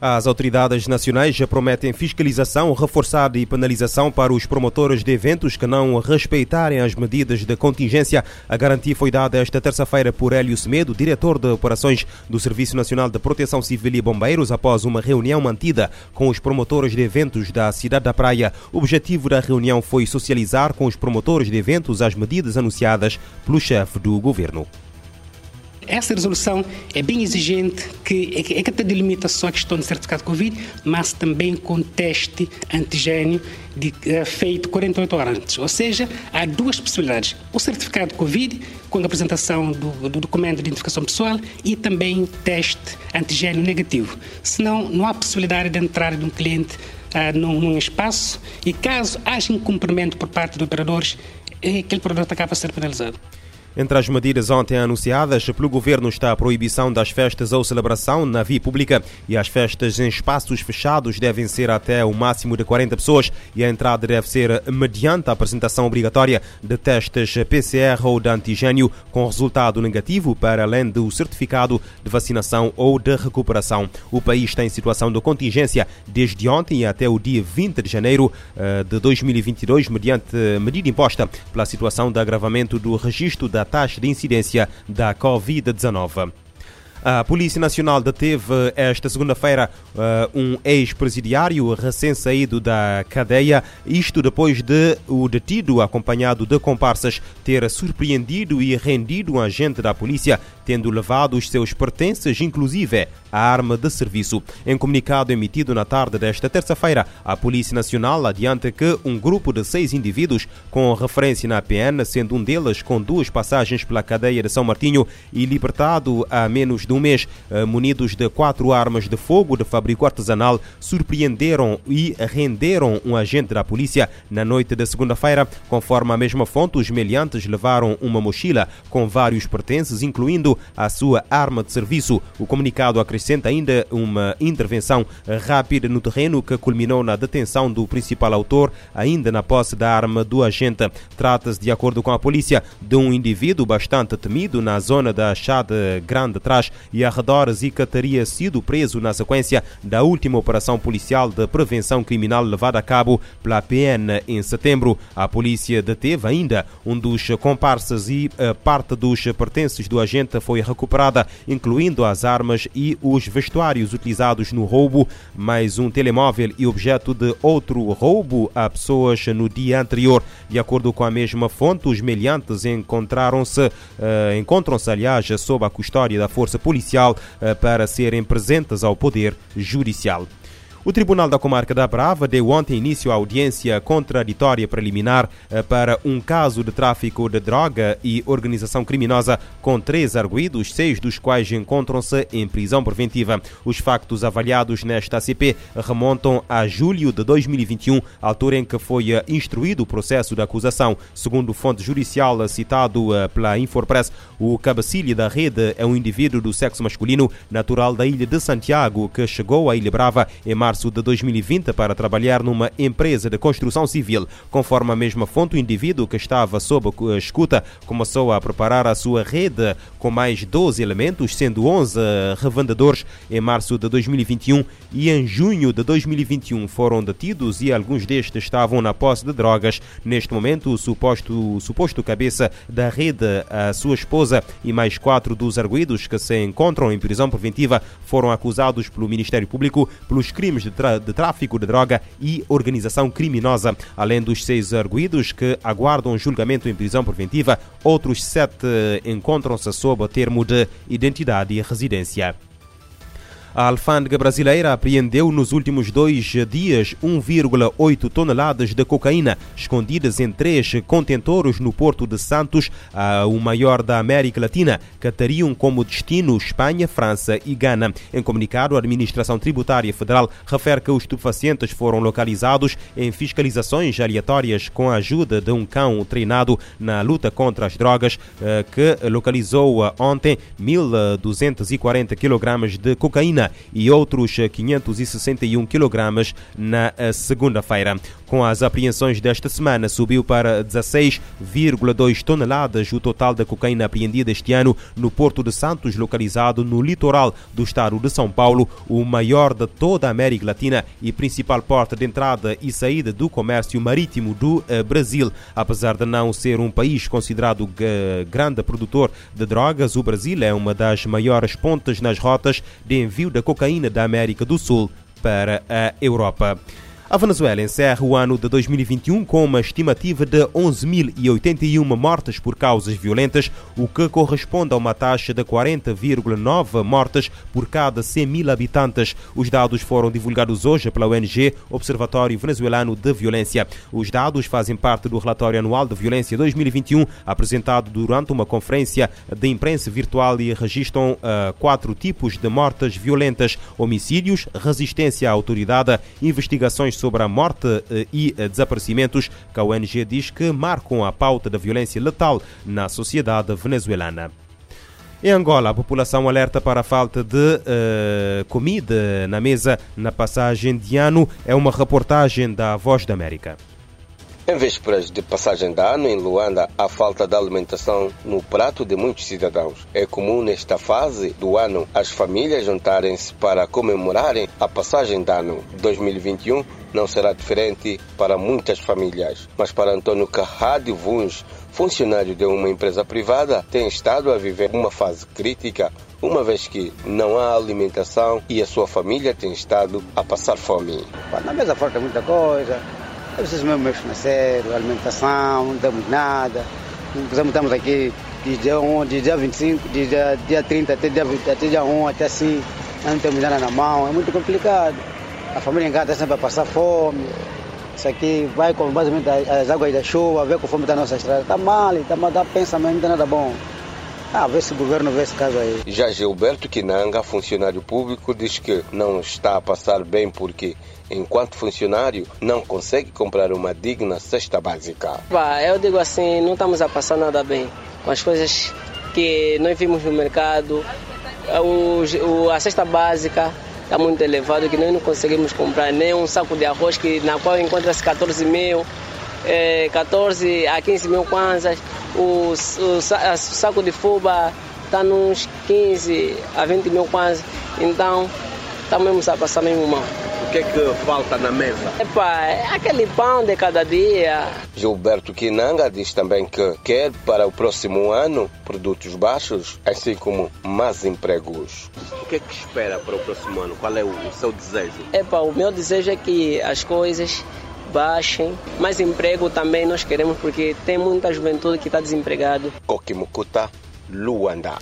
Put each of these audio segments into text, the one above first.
As autoridades nacionais prometem fiscalização reforçada e penalização para os promotores de eventos que não respeitarem as medidas de contingência. A garantia foi dada esta terça-feira por Hélio Semedo, diretor de operações do Serviço Nacional de Proteção Civil e Bombeiros, após uma reunião mantida com os promotores de eventos da cidade da Praia. O objetivo da reunião foi socializar com os promotores de eventos as medidas anunciadas pelo chefe do governo. Essa resolução é bem exigente, que é que até delimita só a questão de certificado de Covid, mas também com teste antigênio de, uh, feito 48 horas antes. Ou seja, há duas possibilidades. O certificado de Covid, com a apresentação do, do documento de identificação pessoal e também teste antigênio negativo. Senão, não há possibilidade de entrada de um cliente uh, num, num espaço e caso haja incumprimento por parte de operadores, aquele produto acaba a ser penalizado. Entre as medidas ontem anunciadas pelo governo está a proibição das festas ou celebração na via pública e as festas em espaços fechados devem ser até o máximo de 40 pessoas e a entrada deve ser mediante a apresentação obrigatória de testes PCR ou de antigênio com resultado negativo para além do certificado de vacinação ou de recuperação. O país está em situação de contingência desde ontem até o dia 20 de janeiro eh, de 2022 mediante medida imposta pela situação de agravamento do registro da taxa de incidência da Covid-19. A Polícia Nacional deteve esta segunda-feira uh, um ex-presidiário recém-saído da cadeia, isto depois de o detido, acompanhado de comparsas, ter surpreendido e rendido um agente da polícia, tendo levado os seus pertences, inclusive a arma de serviço. Em comunicado emitido na tarde desta terça-feira, a Polícia Nacional adianta que um grupo de seis indivíduos, com referência na PN, sendo um deles com duas passagens pela cadeia de São Martinho e libertado há menos de um mês, eh, munidos de quatro armas de fogo de fabrico artesanal, surpreenderam e renderam um agente da polícia na noite de segunda-feira. Conforme a mesma fonte, os meliantes levaram uma mochila com vários pertences, incluindo a sua arma de serviço. O comunicado acrescenta ainda uma intervenção rápida no terreno que culminou na detenção do principal autor, ainda na posse da arma do agente. Trata-se, de acordo com a polícia, de um indivíduo bastante temido na zona da Chade Grande Trás e arredores e que teria sido preso na sequência da última operação policial de prevenção criminal levada a cabo pela PN em setembro. A polícia deteve ainda um dos comparsas e parte dos pertences do agente foi recuperada, incluindo as armas e os vestuários utilizados no roubo, mais um telemóvel e objeto de outro roubo a pessoas no dia anterior. De acordo com a mesma fonte, os meliantes encontraram-se, uh, encontram-se, aliás, sob a custódia da Força Policial uh, para serem presentes ao Poder Judicial. O Tribunal da Comarca da Brava deu ontem início à audiência contraditória preliminar para um caso de tráfico de droga e organização criminosa com três arguídos, seis dos quais encontram-se em prisão preventiva. Os factos avaliados nesta ACP remontam a julho de 2021, altura em que foi instruído o processo de acusação. Segundo fonte judicial citado pela Infopress, o cabecilha da rede é um indivíduo do sexo masculino, natural da ilha de Santiago, que chegou à Ilha Brava em março março de 2020 para trabalhar numa empresa de construção civil. Conforme a mesma fonte, o indivíduo que estava sob escuta começou a preparar a sua rede com mais 12 elementos, sendo 11 revendedores em março de 2021 e em junho de 2021 foram detidos e alguns destes estavam na posse de drogas. Neste momento, o suposto, o suposto cabeça da rede, a sua esposa e mais quatro dos arguídos que se encontram em prisão preventiva foram acusados pelo Ministério Público pelos crimes de, de tráfico de droga e organização criminosa. Além dos seis arguídos que aguardam julgamento em prisão preventiva, outros sete encontram-se sob o termo de identidade e residência. A alfândega brasileira apreendeu nos últimos dois dias 1,8 toneladas de cocaína escondidas em três contentores no Porto de Santos, o maior da América Latina, que teriam como destino Espanha, França e Gana. Em comunicado, a Administração Tributária Federal refere que os estupefacientes foram localizados em fiscalizações aleatórias com a ajuda de um cão treinado na luta contra as drogas, que localizou ontem 1.240 kg de cocaína e outros 561 kg na segunda-feira. Com as apreensões desta semana, subiu para 16,2 toneladas o total da cocaína apreendida este ano no Porto de Santos, localizado no litoral do estado de São Paulo, o maior de toda a América Latina e principal porta de entrada e saída do comércio marítimo do eh, Brasil. Apesar de não ser um país considerado grande produtor de drogas, o Brasil é uma das maiores pontas nas rotas de envio da cocaína da América do Sul para a Europa. A Venezuela encerra o ano de 2021 com uma estimativa de 11.081 mortes por causas violentas, o que corresponde a uma taxa de 40,9 mortes por cada 100 mil habitantes. Os dados foram divulgados hoje pela ONG Observatório Venezuelano de Violência. Os dados fazem parte do relatório anual de violência 2021, apresentado durante uma conferência de imprensa virtual e registram uh, quatro tipos de mortes violentas: homicídios, resistência à autoridade, investigações sobre a morte eh, e eh, desaparecimentos que a ONG diz que marcam a pauta da violência letal na sociedade venezuelana. Em Angola, a população alerta para a falta de uh, comida na mesa na passagem de ano. É uma reportagem da Voz da América. Em vésperas de passagem de ano em Luanda, a falta de alimentação no prato de muitos cidadãos. É comum nesta fase do ano as famílias juntarem-se para comemorarem a passagem de ano. 2021 não será diferente para muitas famílias, mas para Antônio Carradi Vuns, funcionário de uma empresa privada, tem estado a viver uma fase crítica uma vez que não há alimentação e a sua família tem estado a passar fome. Na mesa falta muita coisa, preciso mesmo mês financeiro, alimentação, não temos nada. Estamos aqui de dia, 1, de dia 25, de dia, dia 30 até dia, 20, até dia 1, até assim, não temos nada na mão, é muito complicado. A família em casa sempre a passar fome. Isso aqui vai com basicamente as águas da chuva, vê com fome da nossa estrada. Está mal, está mal, dá pensamento, não está nada bom. Ah, vê se o governo vê esse caso aí. Já Gilberto Quinanga, funcionário público, diz que não está a passar bem porque enquanto funcionário, não consegue comprar uma digna cesta básica. Eu digo assim, não estamos a passar nada bem com as coisas que nós vimos no mercado. O, a cesta básica está muito elevado que nós não conseguimos comprar nem um saco de arroz que na qual encontra-se 14 mil, é, 14 a 15 mil kwanzas. O, o, o saco de fuba está nos 15 a 20 mil kwanzas. Então, estamos a passar mesmo mal. O que é que falta na mesa? Epa, é aquele pão de cada dia. Gilberto Quinanga diz também que quer para o próximo ano produtos baixos, assim como mais empregos. O que é que espera para o próximo ano? Qual é o seu desejo? Epa, o meu desejo é que as coisas baixem. Mais emprego também nós queremos porque tem muita juventude que está desempregado. Kokimukuta, Luanda.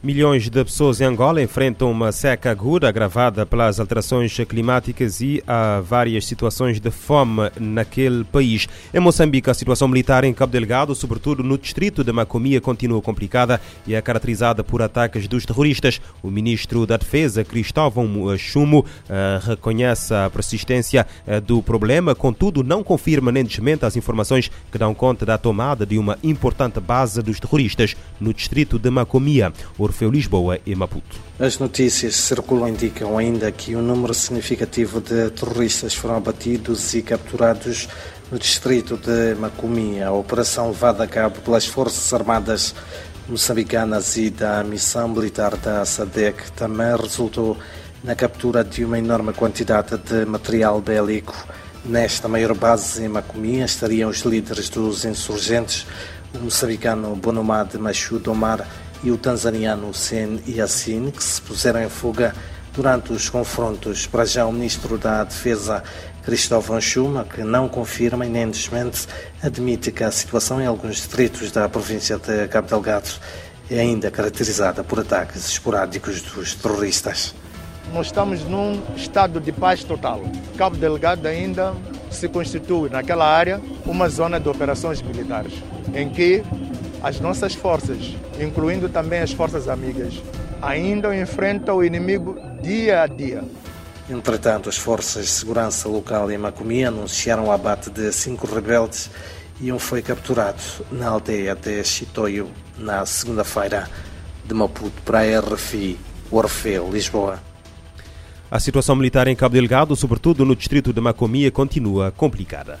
Milhões de pessoas em Angola enfrentam uma seca aguda agravada pelas alterações climáticas e há várias situações de fome naquele país. Em Moçambique, a situação militar em Cabo Delgado, sobretudo no distrito de Macomia, continua complicada e é caracterizada por ataques dos terroristas. O ministro da Defesa, Cristóvão Chumo, eh, reconhece a persistência eh, do problema, contudo, não confirma nem desmente as informações que dão conta da tomada de uma importante base dos terroristas no distrito de Macomia. O Orfeu Lisboa e Maputo. As notícias circulam indicam ainda que um número significativo de terroristas foram abatidos e capturados no distrito de Macumi. A operação levada a cabo pelas Forças Armadas moçambicanas e da missão militar da SADEC também resultou na captura de uma enorme quantidade de material bélico. Nesta maior base em Macomia estariam os líderes dos insurgentes, o moçambicano Bonomad Machudo Omar e o tanzaniano Sen Yassin, que se puseram em fuga durante os confrontos. Para já, o ministro da Defesa, Cristóvão Schuma, que não confirma e nem desmente, admite que a situação em alguns distritos da província de Cabo Delgado é ainda caracterizada por ataques esporádicos dos terroristas. Nós estamos num estado de paz total. Cabo Delgado ainda se constitui, naquela área, uma zona de operações militares, em que as nossas forças, incluindo também as forças amigas, ainda enfrentam o inimigo dia a dia. Entretanto, as forças de segurança local em Macomia anunciaram o abate de cinco rebeldes e um foi capturado na aldeia de Chitoio na segunda-feira de Maputo para a RFI, Orfeu, Lisboa. A situação militar em Cabo Delgado, sobretudo no distrito de Macomia, continua complicada.